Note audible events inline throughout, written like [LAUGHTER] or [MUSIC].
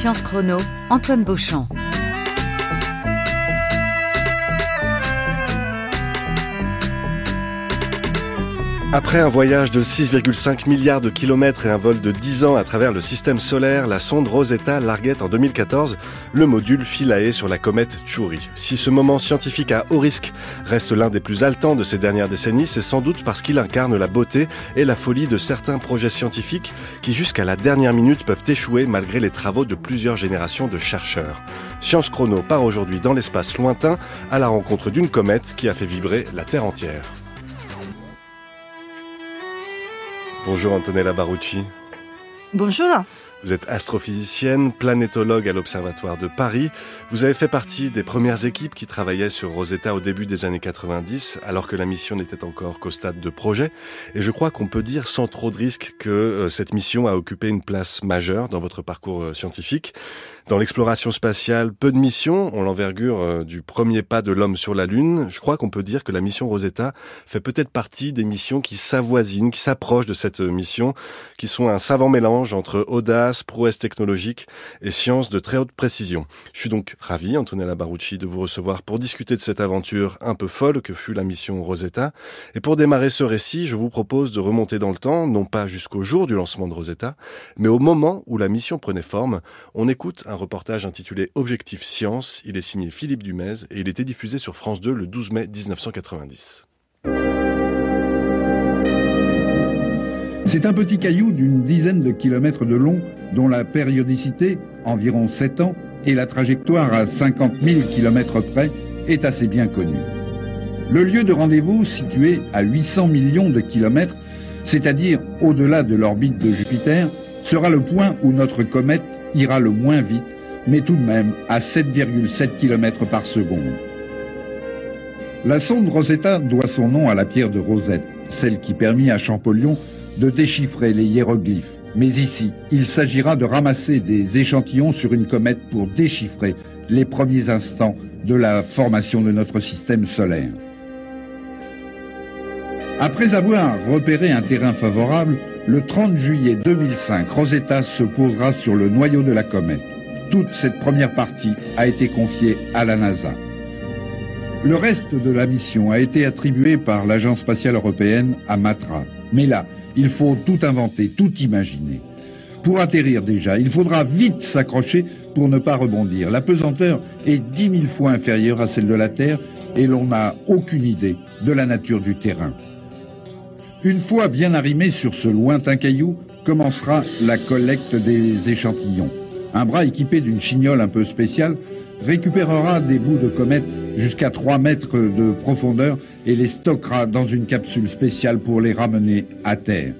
Science Chrono, Antoine Beauchamp. Après un voyage de 6,5 milliards de kilomètres et un vol de 10 ans à travers le système solaire, la sonde Rosetta larguait en 2014 le module Philae sur la comète Chury. Si ce moment scientifique à haut risque reste l'un des plus haletants de ces dernières décennies, c'est sans doute parce qu'il incarne la beauté et la folie de certains projets scientifiques qui jusqu'à la dernière minute peuvent échouer malgré les travaux de plusieurs générations de chercheurs. Science Chrono part aujourd'hui dans l'espace lointain à la rencontre d'une comète qui a fait vibrer la Terre entière. Bonjour Antonella Barucci. Bonjour. Vous êtes astrophysicienne, planétologue à l'Observatoire de Paris. Vous avez fait partie des premières équipes qui travaillaient sur Rosetta au début des années 90, alors que la mission n'était encore qu'au stade de projet. Et je crois qu'on peut dire sans trop de risque que euh, cette mission a occupé une place majeure dans votre parcours euh, scientifique. Dans l'exploration spatiale, peu de missions ont l'envergure euh, du premier pas de l'homme sur la Lune. Je crois qu'on peut dire que la mission Rosetta fait peut-être partie des missions qui s'avoisinent, qui s'approchent de cette mission, qui sont un savant mélange entre audace, prouesse technologique et science de très haute précision. Je suis donc ravi, Antonella Barucci, de vous recevoir pour discuter de cette aventure un peu folle que fut la mission Rosetta. Et pour démarrer ce récit, je vous propose de remonter dans le temps, non pas jusqu'au jour du lancement de Rosetta, mais au moment où la mission prenait forme. On écoute un reportage intitulé Objectif Science. Il est signé Philippe Dumez et il était diffusé sur France 2 le 12 mai 1990. C'est un petit caillou d'une dizaine de kilomètres de long dont la périodicité, environ 7 ans, et la trajectoire à 50 000 kilomètres près est assez bien connue. Le lieu de rendez-vous, situé à 800 millions de kilomètres, c'est-à-dire au-delà de l'orbite de Jupiter, sera le point où notre comète ira le moins vite, mais tout de même à 7,7 km par seconde. La sonde Rosetta doit son nom à la pierre de Rosette, celle qui permit à Champollion de déchiffrer les hiéroglyphes. Mais ici, il s'agira de ramasser des échantillons sur une comète pour déchiffrer les premiers instants de la formation de notre système solaire. Après avoir repéré un terrain favorable, le 30 juillet 2005, Rosetta se posera sur le noyau de la comète. Toute cette première partie a été confiée à la NASA. Le reste de la mission a été attribué par l'Agence spatiale européenne à Matra. Mais là, il faut tout inventer, tout imaginer. Pour atterrir déjà, il faudra vite s'accrocher pour ne pas rebondir. La pesanteur est dix mille fois inférieure à celle de la Terre et l'on n'a aucune idée de la nature du terrain. Une fois bien arrimé sur ce lointain caillou, commencera la collecte des échantillons. Un bras équipé d'une chignole un peu spéciale récupérera des bouts de comète jusqu'à 3 mètres de profondeur et les stockera dans une capsule spéciale pour les ramener à terre.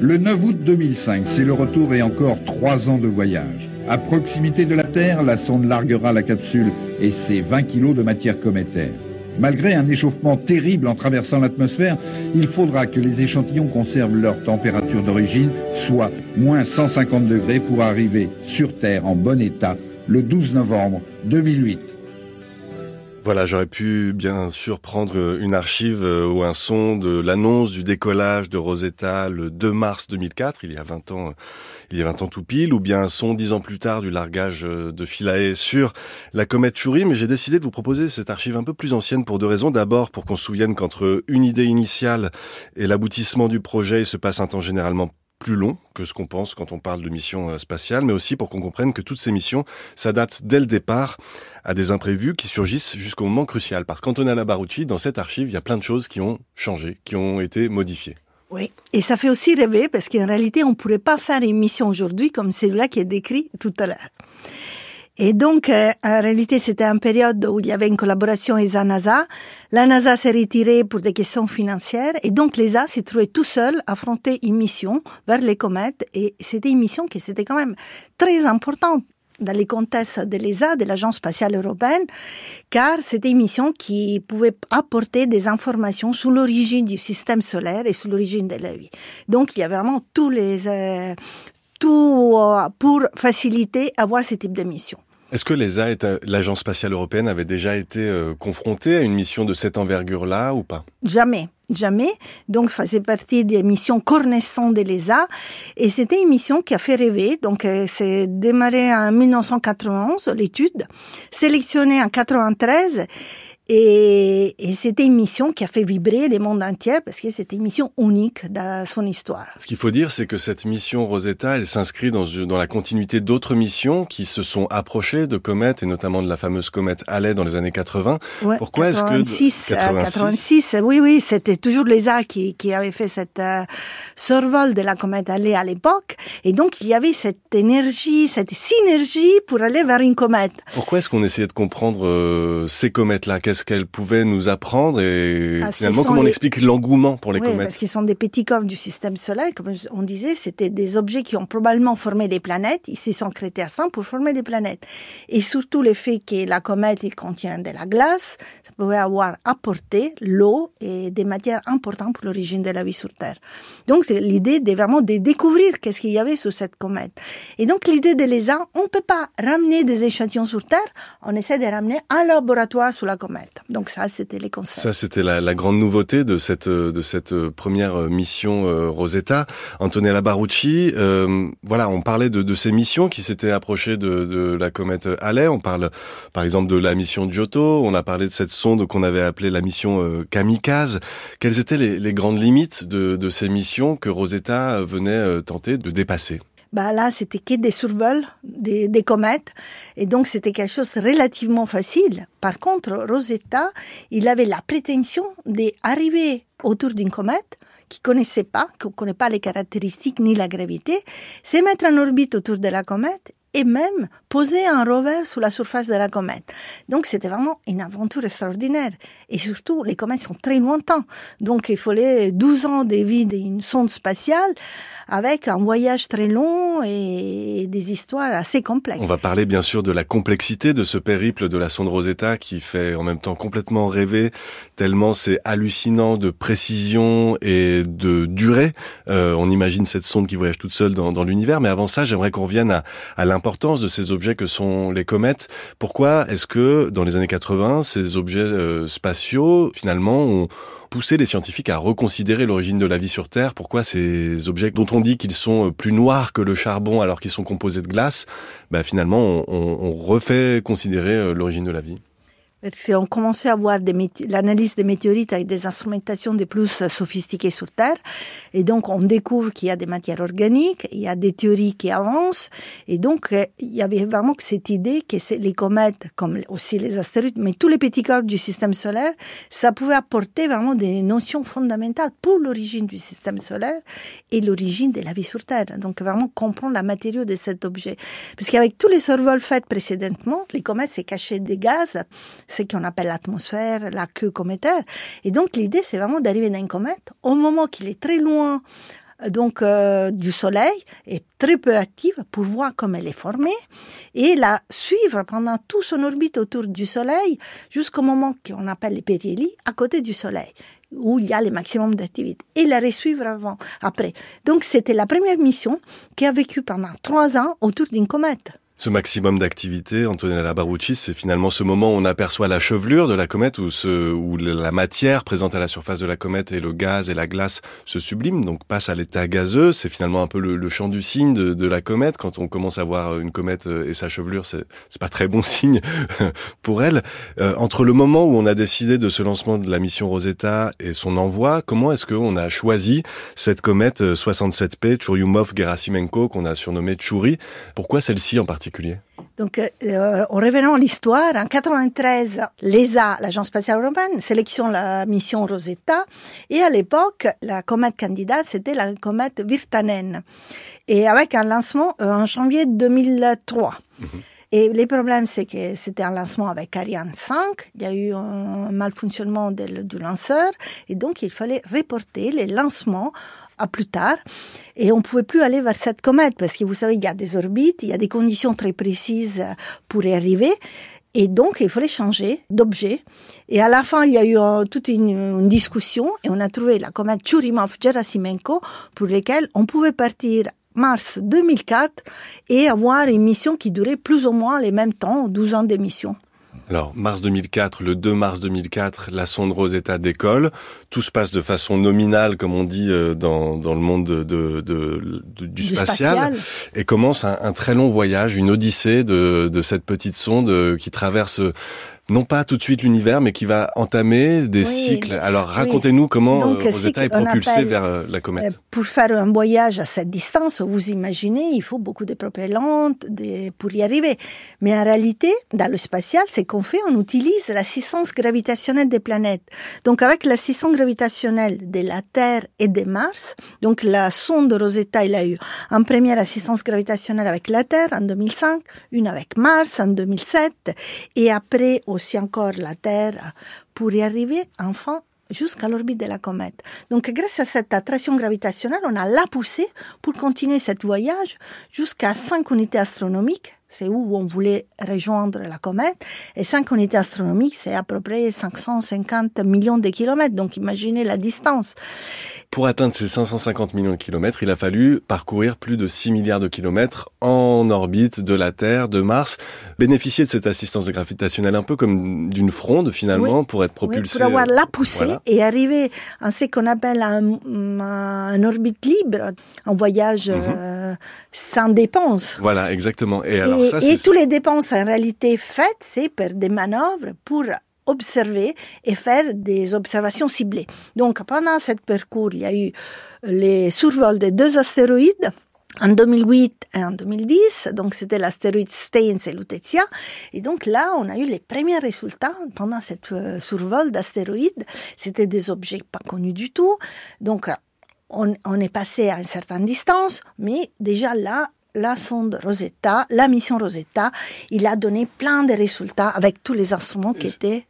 Le 9 août 2005, c'est le retour et encore 3 ans de voyage. À proximité de la Terre, la sonde larguera la capsule et ses 20 kilos de matière cométaire. Malgré un échauffement terrible en traversant l'atmosphère, il faudra que les échantillons conservent leur température d'origine, soit moins 150 degrés pour arriver sur Terre en bon état le 12 novembre 2008. Voilà, j'aurais pu bien sûr prendre une archive euh, ou un son de l'annonce du décollage de Rosetta le 2 mars 2004, il y a 20 ans, il y a 20 ans tout pile, ou bien un son dix ans plus tard du largage euh, de Philae sur la comète Chury, mais j'ai décidé de vous proposer cette archive un peu plus ancienne pour deux raisons. D'abord, pour qu'on se souvienne qu'entre une idée initiale et l'aboutissement du projet, il se passe un temps généralement plus long que ce qu'on pense quand on parle de mission euh, spatiale, mais aussi pour qu'on comprenne que toutes ces missions s'adaptent dès le départ à des imprévus qui surgissent jusqu'au moment crucial. Parce qu'Antonella Barucci, dans cette archive, il y a plein de choses qui ont changé, qui ont été modifiées. Oui, et ça fait aussi rêver parce qu'en réalité, on ne pourrait pas faire une mission aujourd'hui comme celui-là qui est décrit tout à l'heure. Et donc, euh, en réalité, c'était une période où il y avait une collaboration ESA-NASA. La NASA s'est retirée pour des questions financières et donc l'ESA s'est trouvé tout seul à affronter une mission vers les comètes et c'était une mission qui c'était quand même très importante dans les contextes de l'ESA, de l'Agence spatiale européenne, car c'était une mission qui pouvait apporter des informations sur l'origine du système solaire et sur l'origine de la vie. Donc, il y a vraiment tous les, euh, tout euh, pour faciliter avoir ce type de mission. Est-ce que l'ESA, l'Agence spatiale européenne, avait déjà été euh, confrontée à une mission de cette envergure-là ou pas? Jamais. jamais. Donc, faisait partie des missions Cornesson de l'ESA. Et c'était une mission qui a fait rêver. Donc, euh, c'est démarré en 1991, l'étude, sélectionnée en 93 et, et c'était une mission qui a fait vibrer les mondes entiers parce que c'était une mission unique dans son histoire. Ce qu'il faut dire, c'est que cette mission Rosetta, elle s'inscrit dans, dans la continuité d'autres missions qui se sont approchées de comètes et notamment de la fameuse comète Halley dans les années 80. Ouais, Pourquoi est-ce que 86, 86, oui, oui, c'était toujours l'ESA qui, qui avait fait cette euh, survol de la comète Halley à l'époque, et donc il y avait cette énergie, cette synergie pour aller vers une comète. Pourquoi est-ce qu'on essayait de comprendre euh, ces comètes-là? Qu'est-ce qu'elles pouvaient nous apprendre et Ah, ce finalement comment on les- explique l'engouement pour les Oui, comètes parce qu'ils sont des petits corps du système solaire, comme on disait, c'était des objets qui ont probablement formé les planètes. Ils se sont créés ensemble pour former les planètes. Et surtout le fait que la comète il contient de la glace, ça pouvait avoir apporté l'eau et des matières importantes pour l'origine de la vie sur Terre. Donc l'idée de vraiment de découvrir qu'est-ce qu'il y avait sur cette comète. Et donc l'idée de l'ESA, on peut pas ramener des échantillons sur Terre, on essaie de ramener un laboratoire sur la comète. Donc ça, c'était les concepts. Ça, c'était la, grande nouveauté de cette de cette première mission euh, Rosetta. Antonella Barucci, euh, voilà, on parlait de, ces missions qui s'étaient approchées de, la comète Halley. On parle, par exemple, de la mission Giotto. On a parlé de cette sonde qu'on avait appelée la mission euh, Kamikaze. Quelles étaient les, grandes limites de, ces missions que Rosetta venait tenter de dépasser? Bah là, c'était que des survols des, comètes. Et donc, c'était quelque chose de relativement facile. Par contre, Rosetta, il avait la prétention d'arriver autour d'une comète qu'il connaissait pas, qu'on connaît pas les caractéristiques ni la gravité, se mettre en orbite autour de la comète et même poser un rover sur la surface de la comète. Donc c'était vraiment une aventure extraordinaire. Et surtout, les comètes sont très lointains. Donc il fallait 12 ans de vie d'une sonde spatiale avec un voyage très long et des histoires assez complexes. On va parler bien sûr de la complexité de ce périple de la sonde Rosetta qui fait en même temps complètement rêver, tellement c'est hallucinant de précision et de durée. Euh, on imagine cette sonde qui voyage toute seule dans, dans l'univers, mais avant ça, j'aimerais qu'on revienne à, à l'importance de ces objets que sont les comètes. Pourquoi est-ce que dans les années 80, ces objets euh, spatiaux, finalement, ont poussé les scientifiques à reconsidérer l'origine de la vie sur Terre? Pourquoi ces objets dont on dit qu'ils sont plus noirs que le charbon alors qu'ils sont composés de glace, bah finalement on refait considérer euh, l'origine de la vie? Parce qu'on commençait à voir l'analyse des météorites avec des instrumentations de plus sophistiquées sur Terre. Et donc, on découvre qu'il y a des matières organiques, il y a des théories qui avancent. Et donc, euh, il y avait vraiment cette idée que les comètes, comme aussi les astéroïdes, mais tous les petits corps du système solaire, ça pouvait apporter vraiment des notions fondamentales pour l'origine du système solaire et l'origine de la vie sur Terre. Donc, vraiment comprendre la matériau de cet objet. Parce qu'avec tous les survols faits précédemment, les comètes s'est caché des gaz, ce qu'on appelle l'atmosphère, la queue cométaire. Et donc l'idée, c'est vraiment d'arriver dans une comète au moment qu'il est très loin donc euh, du Soleil et très peu active pour voir comment elle est formée et la suivre pendant tout son orbite autour du Soleil jusqu'au moment qu'on appelle les périhélies à côté du Soleil où il y a le maximum d'activité et la resuivre avant, après. Donc c'était la première mission qui a vécu pendant trois ans autour d'une comète. Ce maximum d'activité, Antonella Barucci, c'est finalement ce moment où on aperçoit la chevelure de la comète, où, ce, où la matière présente à la surface de la comète et le gaz et la glace se subliment, donc passe à l'état gazeux. C'est finalement un peu le, le champ du signe de, de, la comète. Quand on commence à voir une comète et sa chevelure, c'est pas très bon [LAUGHS] signe pour elle. Euh, entre le moment où on a décidé de ce lancement de la mission Rosetta et son envoi, comment est-ce qu'on a choisi cette comète 67P Churyumov-Gerasimenko qu'on a surnommée Churi? Pourquoi celle-ci en particulier? Donc, euh, en revenant à l'histoire, en 93, l'ESA, l'Agence spatiale européenne, sélectionne la mission Rosetta. Et à l'époque, la comète candidate, c'était la comète Virtanen. Et avec un lancement euh, en janvier 2003. Mm -hmm. Et les problèmes, c'est que c'était un lancement avec Ariane 5. Il y a eu un malfonctionnement du lanceur. Et donc, il fallait reporter les lancements à plus tard. Et on pouvait plus aller vers cette comète parce que vous savez, il y a des orbites, il y a des conditions très précises pour y arriver. Et donc, il fallait changer d'objet. Et à la fin, il y a eu euh, toute une, une, discussion et on a trouvé la comète Churyumov-Gerasimenko pour laquelle on pouvait partir mars 2004 et avoir une mission qui durait plus ou moins les mêmes temps, 12 ans d'émission. Alors, mars 2004, le 2 mars 2004, la sonde Rosetta décolle. Tout se passe de façon nominale, comme on dit euh, dans, dans le monde de, de, de, du, spatial, et commence un, un, très long voyage, une odyssée de, de cette petite sonde euh, qui traverse non pas tout de suite l'univers, mais qui va entamer des cycles. Alors racontez-nous comment Donc, Rosetta est propulsé vers euh, la comète. Euh, pour faire un voyage à cette distance, vous imaginez, il faut beaucoup de propellantes pour y arriver. Mais en réalité, dans le spatial, c'est qu'on fait, on utilise l'assistance gravitationnelle des planètes. Donc avec l'assistance gravitationnelle de la Terre et de Mars, donc la sonde Rosetta, il a eu en première assistance gravitationnelle avec la Terre en 2005, une avec Mars en 2007, et après aussi encore la Terre pour y arriver enfin jusqu'à l'orbite de la comète. Donc grâce à cette attraction gravitationnelle, on a la poussée pour continuer ce voyage jusqu'à 5 unités astronomiques c'est où on voulait rejoindre la comète. Et 5 unités astronomiques, c'est à peu près 550 millions de kilomètres. Donc imaginez la distance. Pour atteindre ces 550 millions de kilomètres, il a fallu parcourir plus de 6 milliards de kilomètres en orbite de la Terre, de Mars. Bénéficier de cette assistance gravitationnelle un peu comme d'une fronde finalement pour être propulsé. pour avoir la poussée et arriver à ce qu'on appelle un, orbite libre, un voyage mhm. euh, sans dépenses. Voilà, exactement. Et, alors, ça, et toutes les dépenses en réalité faites, c'est pour des manœuvres pour observer et faire des observations ciblées. Donc pendant ce parcours, il y a eu les survols de deux astéroïdes en 2008 et en 2010, donc c'était l'astéroïde Steins et Lutetia. Et donc là, on a eu les premiers résultats pendant cette euh, survol d'astéroïdes. C'était des objets pas connus du tout. Donc on, on, est passé à une certaine distance, mais déjà là, la sonde Rosetta, la mission Rosetta, il a donné plein de résultats avec tous les instruments qui étaient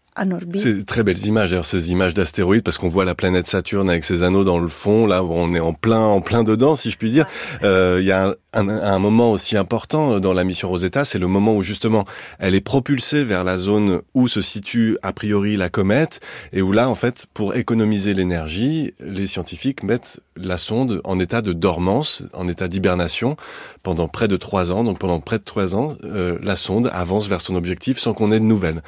c'est très belles images, d'ailleurs, ces images d'astéroïdes, parce qu'on voit la planète Saturne avec ses anneaux dans le fond. Là, on est en plein, en plein dedans, si je puis dire. Euh, il y a un, un, moment aussi important euh, dans la mission Rosetta, c'est le moment où justement elle est propulsée vers la zone où se situe a priori la comète, et où là, en fait, pour économiser l'énergie, les scientifiques mettent la sonde en état de dormance, en état d'hibernation, pendant près de trois ans. Donc pendant près de trois ans, euh, la sonde avance vers son objectif sans qu'on ait de nouvelles.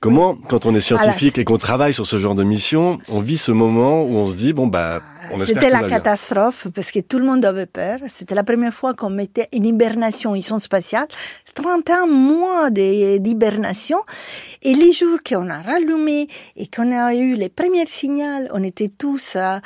Comment, quand on est scientifique et qu'on travaille sur ce genre de mission, on vit ce moment où on se dit bon bah on C'était la catastrophe parce que tout le monde avait peur. C'était la première fois qu'on mettait une hibernation, ils sont spatiale, 31 mois d'hibernation. Et les jours qu'on a rallumé et qu'on a eu les premiers signaux, on était tous à,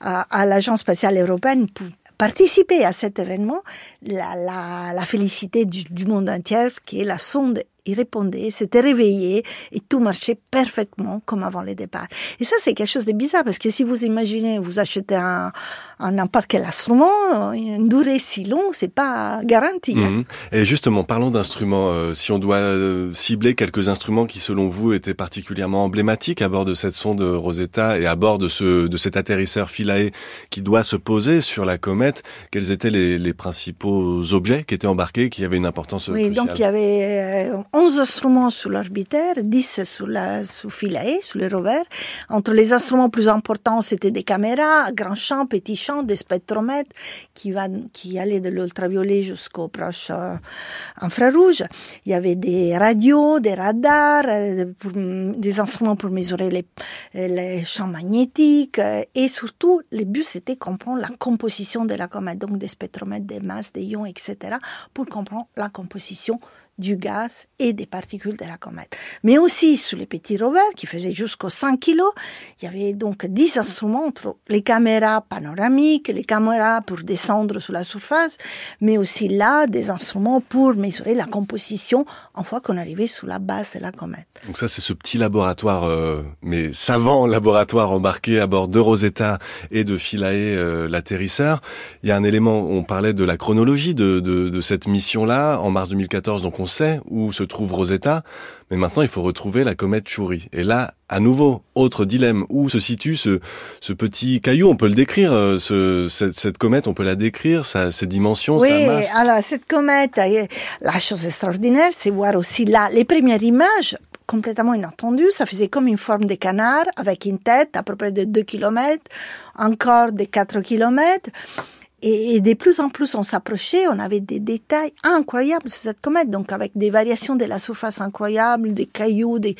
à, l'agence spatiale européenne pour participer à cet événement. La, la, la félicité du, du monde entier, qui est la sonde il répondait, s'était réveillé et tout marchait parfaitement comme avant le départ. Et ça, c'est quelque chose de bizarre parce que si vous imaginez, vous achetez un, un n'importe quel instrument, une durée si longue, c'est pas garanti. Hein. Mhm. Et justement, parlons d'instruments. Euh, si on doit euh, cibler quelques instruments qui, selon vous, étaient particulièrement emblématiques à bord de cette sonde Rosetta et à bord de ce de cet atterrisseur Philae qui doit se poser sur la comète, quels étaient les, les principaux objets qui étaient embarqués, qui avaient une importance Oui, donc il y avait 11 euh, instruments sur l'orbitaire, 10 sur la sous Philae, sur le rover. Entre les instruments plus importants, c'était des caméras, grand champ, petit champ des spectromètres qui, va, qui allaient de l'ultraviolet jusqu'au proche euh, infrarouge. Il y avait des radios, des radars, euh, des instruments pour mesurer les, les champs magnétiques euh, et surtout, le but c'était comprendre la composition de la comète, donc des spectromètres, des masses, des ions, etc., pour comprendre la composition du gaz et des particules de la comète. Mais aussi sur les petits rovers qui faisaient jusqu'aux 100 kg, il y avait donc 10 instruments entre les caméras panoramiques, les caméras pour descendre sur la surface, mais aussi là des instruments pour mesurer la composition en fois qu'on arrivait sous la base de la comète. Donc ça c'est ce petit laboratoire, euh, mais savant laboratoire embarqué à bord de Rosetta et de Philae, euh, l'atterrisseur. Il y a un élément, on parlait de la chronologie de, de, de cette mission-là en mars 2014, donc on sait où se trouve Rosetta, mais maintenant il faut retrouver la comète Chury. Et là, à nouveau, autre dilemme, où se situe ce, ce petit caillou? On peut le décrire, euh, ce, cette, cette, comète, on peut la décrire, sa, ses dimensions, oui, sa masse? alors cette comète, la chose extraordinaire, c'est voir aussi là les premières images complètement inattendues. Ça faisait comme une forme de canard avec une tête à peu près de 2 km, encore de 4 km. Et, de plus en plus on s'approchait, on avait des détails incroyables sur cette comète, donc avec des variations de la surface incroyables, des cailloux, des...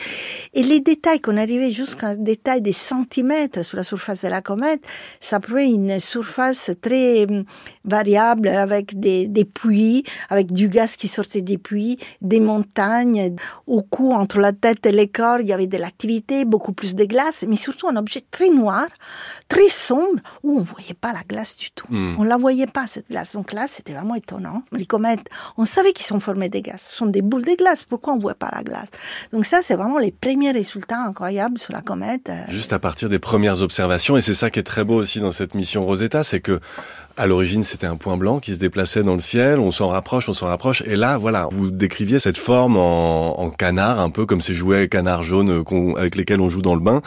et les détails qu'on arrivait jusqu'à des détails des centimètres sur la surface de la comète, ça prouvait une surface très hum, variable avec des, des puits, avec du gaz qui sortait des puits, des montagnes. Au cou, entre la tête et le corps, il y avait de l'activité, beaucoup plus de glace, mais surtout un objet très noir, très sombre, où on voyait pas la glace du tout. Hmm la voyait pas, cette glace. Donc là, c'était vraiment étonnant. Les comètes, on savait qu'ils sont formés de glace. Ce sont des boules de glace. Pourquoi on voit pas la glace? Donc ça, c'est vraiment les premiers résultats incroyables sur la comète. Euh. Juste à partir des premières observations, et c'est ça qui est très beau aussi dans cette mission Rosetta, c'est que à l'origine, c'était un point blanc qui se déplaçait dans le ciel. On s'en rapproche, on s'en rapproche. Et là, voilà, vous décriviez cette forme en, en canard, un peu comme ces jouets canards jaunes avec lesquels on joue dans le bain.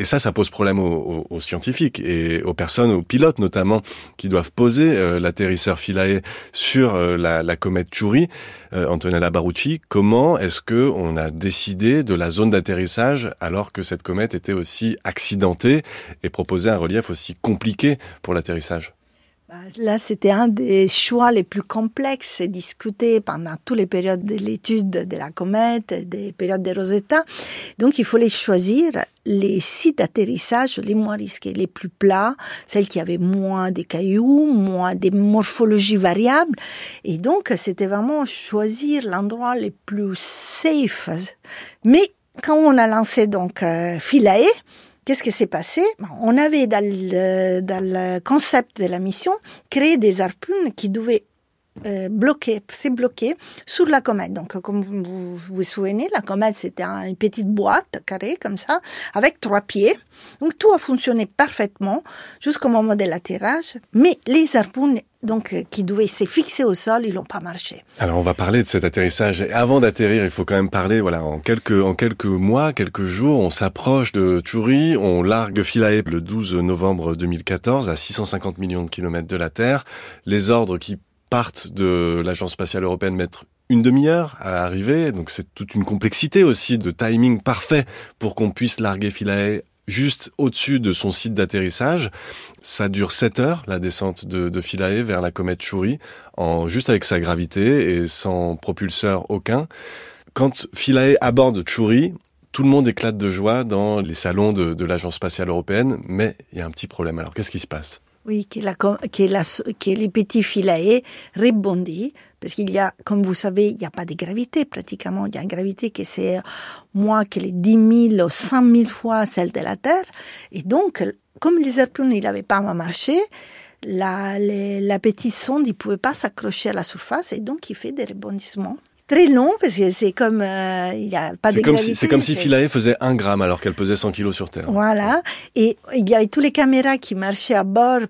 Et ça, ça pose problème aux, scientifiques et aux personnes, aux pilotes notamment, qui doivent poser euh, l'atterrisseur Philae sur euh, la, comète Chury. Euh, Antonella Barucci, comment est-ce que on a décidé de la zone d'atterrissage alors que cette comète était aussi accidentée et proposait un relief aussi compliqué pour l'atterrissage? Là, c'était un des choix les plus complexes discutés pendant toutes les périodes de l'étude de la comète, des périodes de Rosetta. Donc, il fallait choisir les sites d'atterrissage les moins risqués, les plus plats, celles qui avaient moins de cailloux, moins de morphologies variables. Et donc, c'était vraiment choisir l'endroit le plus safe. Mais quand on a lancé donc euh, Philae, Qu'est-ce qui s'est passé? On avait dans le, dans le concept de la mission créé des harpunes qui devaient euh, bloquer, c'est bloqué sur la comète. Donc, comme vous vous, souvenez, la comète, c'était une petite boîte carrée comme ça, avec trois pieds. Donc, tout a fonctionné parfaitement jusqu'au moment de l'atterrage. Mais les harpons, donc, euh, qui devaient se fixer au sol, ils n'ont pas marché. Alors, on va parler de cet atterrissage. Avant d'atterrir, il faut quand même parler, voilà, en quelques, en quelques mois, quelques jours, on s'approche de Tchouri, on largue Philae le 12 novembre 2014 à 650 millions de kilomètres de la Terre. Les ordres qui partent de l'Agence spatiale européenne mettre une demi-heure à arriver. Donc c'est toute une complexité aussi de timing parfait pour qu'on puisse larguer Philae juste au-dessus de son site d'atterrissage. Ça dure 7 heures, la descente de, Philae vers la comète Chury, en, juste avec sa gravité et sans propulseur aucun. Quand Philae aborde Chury, tout le monde éclate de joie dans les salons de l'Agence spatiale européenne, mais il y a un petit problème. Alors qu'est-ce qui se passe? Oui, que, la, que, la, que les petits filets rebondissent, parce qu'il y a, comme vous savez, il n'y a pas de gravité pratiquement. Il y a une gravité qui c'est moins que les 10 000 ou 100 000 fois celle de la Terre. Et donc, comme les harpons, il n'avaient pas marché, la, la petite sonde, il pouvait pas s'accrocher à la surface et donc il fait des rebondissements très long parce que c'est comme euh, il y a pas de gravité. C'est comme si Philae faisait un gramme alors qu'elle pesait 100 kilos sur Terre. Voilà. Et il y avait toutes les caméras qui marchaient à bord.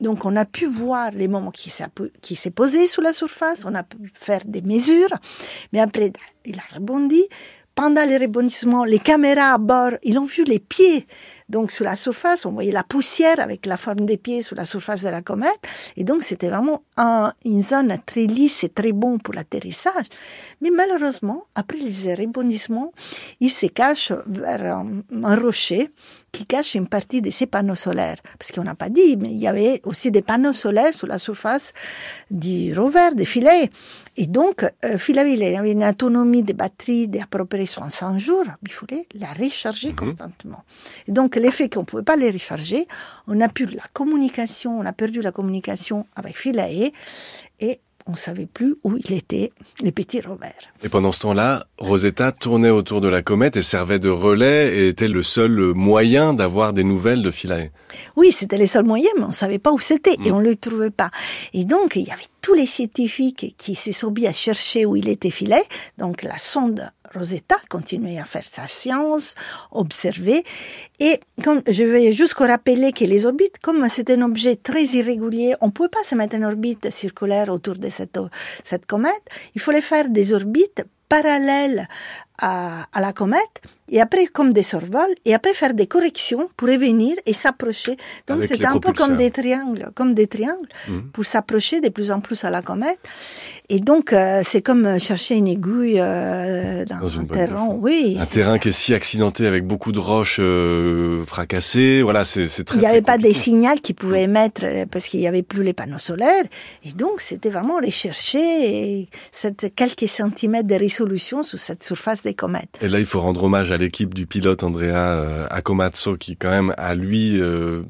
Donc on a pu voir les moments qui s'est posé sous la surface, on a pu faire des mesures, mais après il a rebondi. Pendant les rebondissements, les caméras à bord, ils ont vu les pieds donc sur la surface, on voyait la poussière avec la forme des pieds sur la surface de la comète. Et donc c'était vraiment une zone très lisse et très bon pour l'atterrissage. Mais malheureusement, après les rebondissements, il se cache vers un, rocher qui cache une partie de ces panneaux solaires. Parce qu'on n'a pas dit, mais il y avait aussi des panneaux solaires sur la surface du rover, des filets. Et donc, euh, il avait une autonomie de batterie d'à peu près 100 jours. Il fallait la recharger mhm. constamment. Et donc, l'effet qu'on ne pouvait pas les recharger, on a pu la communication, on a perdu la communication avec Philae et on ne savait plus où il était, les petits rovers. Et pendant ce temps-là, Rosetta tournait autour de la comète et servait de relais et était le seul moyen d'avoir des nouvelles de Philae. Oui, c'était le seul moyen, mais on ne savait pas où c'était et mm. on ne le trouvait pas. Et donc, il y avait tous les scientifiques qui se sont à chercher où il était Philae. Donc, la sonde Rosetta continuait à faire sa science, observer. Et comme je vais jusqu'au rappeler que les orbites, comme c'est un objet très irrégulier, on ne pouvait pas se mettre en orbite circulaire autour de cette, cette comète. Il fallait faire des orbites parallèles à la comète et après comme des survols, et après faire des corrections pour revenir et s'approcher. Donc c'est un peu comme des triangles, comme des triangles, mmh. pour s'approcher de plus en plus à la comète. Et donc, euh, c'est comme chercher une aiguille euh, dans, un terrain. Oui. Un terrain qui est si accidenté avec beaucoup de roches euh, fracassées. Voilà, c'est très. Il n'y avait pas des signaux qui pouvaient émettre parce qu'il n'y avait plus les panneaux solaires. Et donc, c'était vraiment rechercher cette quelques centimètres de résolution sur cette surface des comètes. Et là, il faut rendre hommage à l'équipe du pilote Andrea Akomatsu qui, quand même, a lui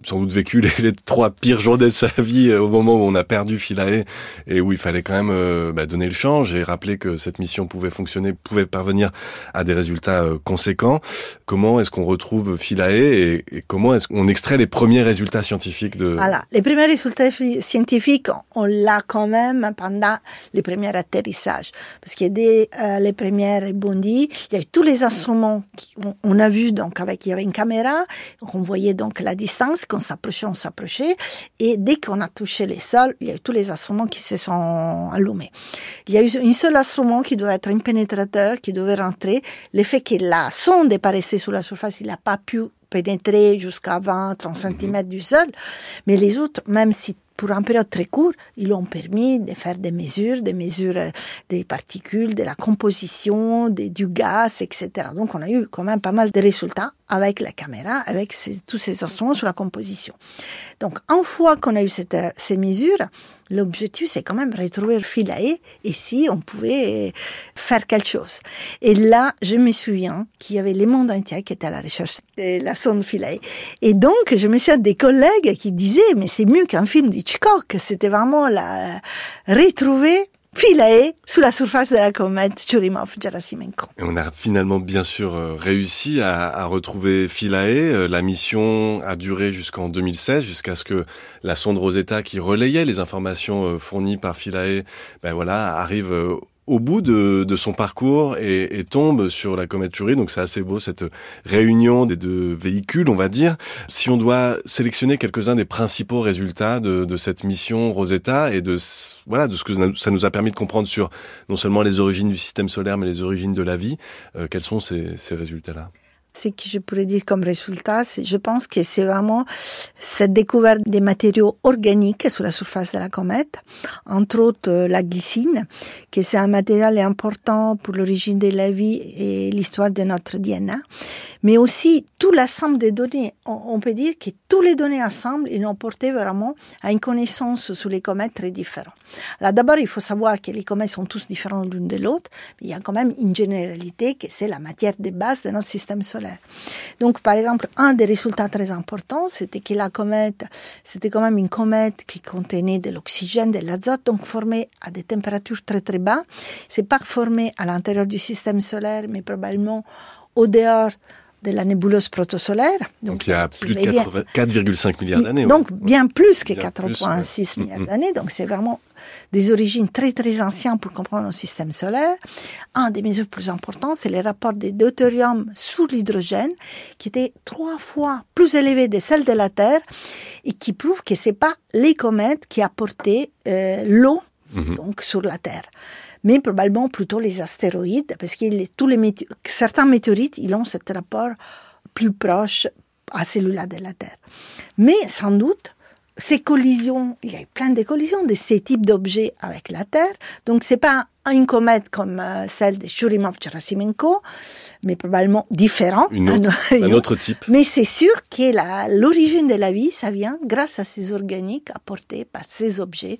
sans doute vécu les, trois pires journées de sa vie au moment où on a perdu Philae et où il fallait quand même euh, bah, donner le change et rappeler que cette mission pouvait fonctionner, pouvait parvenir à des résultats euh, conséquents. Comment est-ce qu'on retrouve Philae et, comment est-ce qu'on extrait les premiers résultats scientifiques de... Voilà, les premiers résultats scientifiques, on l'a quand même pendant les premiers atterrissages. Parce que dès euh, les premières bondis, il y a tous les instruments qu'on a vus, donc avec, il y avait une caméra, on voyait donc la distance, qu'on s'approchait, on s'approchait, et dès qu'on a touché les sols, il y a eu tous les instruments qui se sont allumés. Il y a eu un seul instrument qui doit être un pénétrateur, qui devait rentrer. Le fait que la sonde n'est pas restée sous la surface, il n'a pas pu pénétrer jusqu'à 20, 30 cm du sol. Mais les autres, même si pour un période très court, ils ont permis de faire des mesures, des mesures euh, des particules, de la composition, du gaz, etc. Donc on a eu quand même pas mal de résultats avec la caméra, avec tous ces instruments sur la composition. Donc une fois qu'on a eu euh, ces mesures, L'objectif, c'est quand même retrouver Philae et si on pouvait faire quelque chose. Et là, je me souviens qu'il y avait les mondes entiers qui étaient à la recherche de la sonde Philae. Et donc, je me souviens des collègues qui disaient, mais c'est mieux qu'un film d'Hitchcock. C'était vraiment la, retrouver Philae sous la surface de la comète Churyumov-Gerasimenko. On a finalement bien sûr euh, réussi à, à retrouver Philae. Euh, la mission a duré jusqu'en 2016, jusqu'à ce que la sonde Rosetta qui relayait les informations euh, fournies par Philae, ben voilà, arrive au bout de, de son parcours et, et, tombe sur la comète Chury. Donc c'est assez beau cette réunion des deux véhicules, on va dire. Si on doit sélectionner quelques-uns des principaux résultats de, de, cette mission Rosetta et de voilà de ce que ça nous a permis de comprendre sur non seulement les origines du système solaire mais les origines de la vie, euh, quels sont ces, ces résultats-là? Ce que je pourrais dire comme résultat, je pense que c'est vraiment cette découverte des matériaux organiques sur la surface de la comète, entre autres euh, la glycine, que c'est un matériel important pour l'origine de la vie et l'histoire de notre DNA, mais aussi tout l'ensemble des données. On peut dire que tous les données ensemble, ils ont porté vraiment à une connaissance sur les comètes très différentes. Là, d'abord, il faut savoir que les comètes sont tous différents l'une de l'autre, mais il y a quand même une généralité que c'est la matière de base de notre système solaire. Donc, par exemple, un des résultats très importants, c'était que la comète, c'était quand même une comète qui contenait de l'oxygène, de l'azote, donc formée à des températures très très bas. C'est pas formé à l'intérieur du système solaire, mais probablement au dehors de la nébuleuse protosolaire. Donc, il y a plus de 4,5 milliards d'années. Donc bien plus que 4,6 milliards mm, mm. d'années. Donc c'est vraiment des origines très très anciennes pour comprendre le système solaire. Un des mesures plus importantes, c'est le rapport des deutérium sous l'hydrogène, qui était trois fois plus élevé que celle de la Terre et qui prouve que c'est pas les comètes qui apportaient euh, l'eau mm-hmm. donc sur la Terre mais probablement plutôt les astéroïdes, parce que tous les certains météorites, ils ont ce rapport plus proche à celui-là de la Terre. Mais sans doute, ces collisions, il y a eu plein de collisions de ces types d'objets avec la Terre. Donc c'est pas une comète comme euh, celle de Churyumov-Gerasimenko, mais probablement différent. [LAUGHS] un autre type. Mais c'est sûr que l'origine de la vie, ça vient grâce à ces organiques apportés par ces objets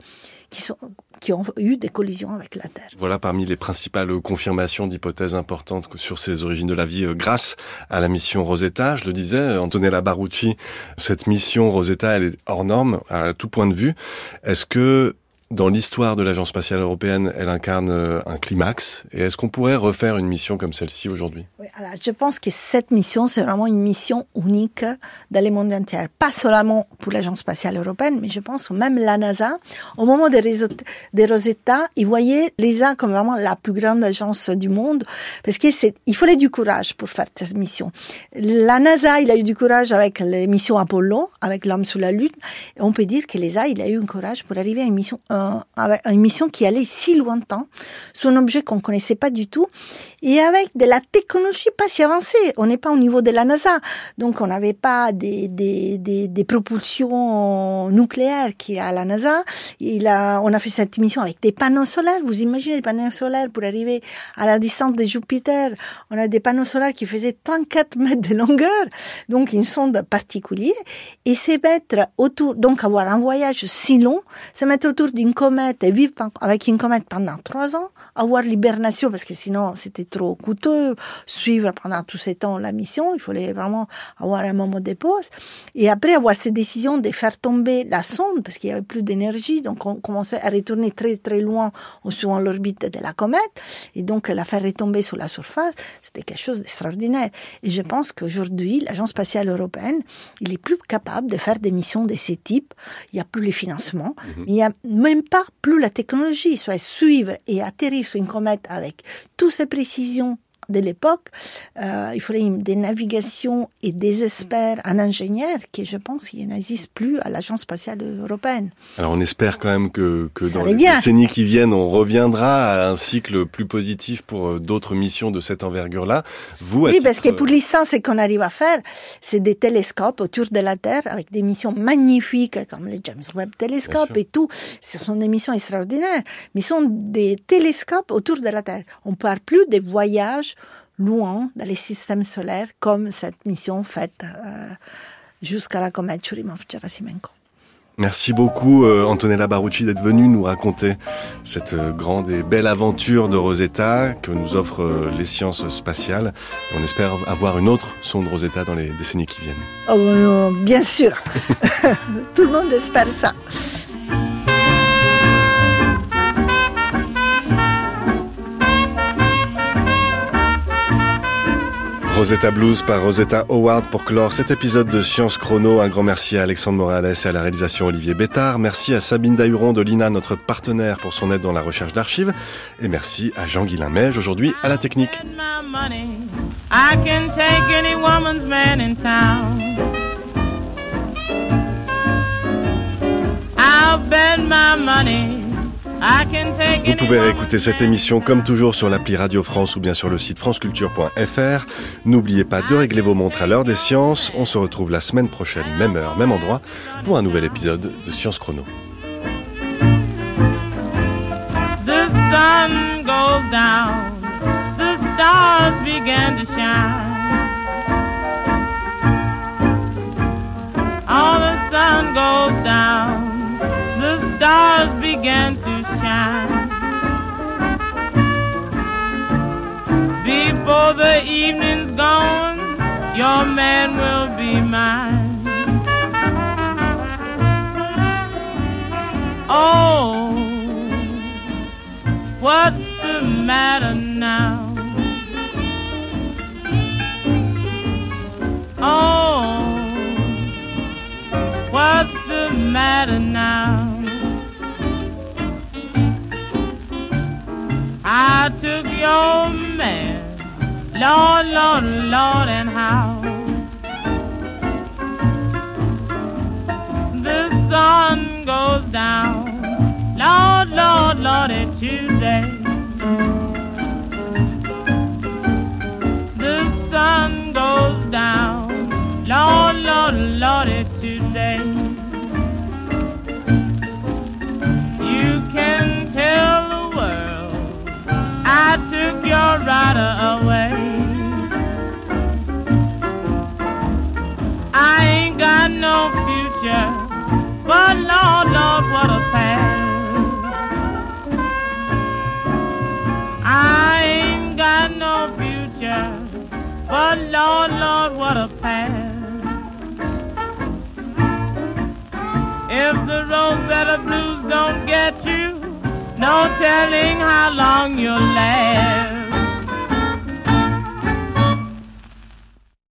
qui, sont, qui ont eu des collisions avec la Terre. Voilà parmi les principales confirmations d'hypothèses importantes sur ces origines de la vie euh, grâce à la mission Rosetta. Je le disais, Antonella Barucci, cette mission Rosetta, elle est hors norme à tout point de vue. Est-ce que dans l'histoire de l'Agence spatiale européenne, elle incarne euh, un climax. Et est-ce qu'on pourrait refaire une mission comme celle-ci aujourd'hui? Alors Je pense que cette mission, c'est vraiment une mission unique dans le monde entier. Pas seulement pour l'Agence spatiale européenne, mais je pense même la NASA. Au moment des, des Rosetta, ils voyaient l'ESA comme vraiment la plus grande agence du monde, parce qu'il fallait du courage pour faire cette mission. La NASA, il a eu du courage avec les missions Apollo, avec l'homme sous la Lune. Et on peut dire que l'ESA, il a eu un courage pour arriver à une mission 1 une mission qui allait si lointain, sur un objet qu'on connaissait pas du tout, et avec de la technologie pas si avancée. On n'est pas au niveau de la NASA, donc on n'avait pas des, des, des, des, propulsions nucléaires qu'il y a à la NASA. Il a, on a fait cette mission avec des panneaux solaires. Vous imaginez les panneaux solaires pour arriver à la distance de Jupiter. On a des panneaux solaires qui faisaient 34 mètres de longueur, donc une sonde particulière. Et c'est mettre autour, donc avoir un voyage si long, se mettre autour d'une comète et vivre avec une comète pendant trois ans, avoir l'hibernation parce que sinon c'était trop coûteux, suivre pendant tous ces temps la mission, il fallait vraiment avoir un moment de pause. Et après avoir cette décision de faire tomber la sonde parce qu'il y avait plus d'énergie, donc on commençait à retourner très très loin en suivant l'orbite de la comète et donc la faire retomber sur la surface, c'était quelque chose d'extraordinaire. Et je pense qu'aujourd'hui, l'Agence spatiale européenne, il est plus capable de faire des missions de ce type. Il n'y a plus les financements, mhm. il n'y a même pas plus la technologie, soit suivre et atterrir sur une comète avec toutes ces précisions de l'époque, euh, il fallait des navigations et des experts, un ingénieur qui, je pense, qu'il n'existe plus à l'Agence spatiale européenne. Alors on espère quand même que, que dans les décennies qui viennent, on reviendra à un cycle plus positif pour euh, d'autres missions de cette envergure-là. Vous, oui, parce que pour l'instant, ce qu'on arrive à faire, c'est des télescopes autour de la Terre avec des missions magnifiques comme le James Webb Telescope et tout. Ce sont des missions extraordinaires, mais ce sont des télescopes autour de la Terre. On parle plus des voyages loin dans les systèmes solaires, comme cette mission faite euh, jusqu'à la comète Churyumov-Gerasimenko. Merci beaucoup euh, Antonella Barucci d'être venue nous raconter cette euh, grande et belle aventure de Rosetta que nous offrent les sciences spatiales. On espère avoir une autre sonde Rosetta dans les décennies qui viennent. Oh, bien sûr, [LAUGHS] tout le monde espère ça. Rosetta Blues par Rosetta Howard pour clore cet épisode de Science Chrono. Un grand merci à Alexandre Morales et à la réalisation Olivier Bétard. Merci à Sabine Dahuron de l'INA, notre partenaire pour son aide dans la recherche d'archives. Et merci à Jean-Guilain Mège, aujourd'hui à la technique. Vous pouvez réécouter cette émission comme toujours sur l'appli Radio France ou bien sur le site franceculture.fr. N'oubliez pas de régler vos montres à l'heure des sciences. On se retrouve la semaine prochaine, même heure, même endroit, pour un nouvel épisode de Science Chrono. The sun goes down, the stars begin to shine. All the sun goes down, the stars to the evening's gone, your man will be mine. Oh, what's the matter now? Oh, what's the matter now? I took your man, Lord, Lord, Lord, and how the sun goes down, Lord, Lord, Lord, it's Tuesday. The sun goes down, Lord, Lord, Lord, it's Tuesday. Lord, Lord, what a past. I ain't got no future, but Lord, Lord, what a past. If the Rosetta Blues don't get you, no telling how long you'll last.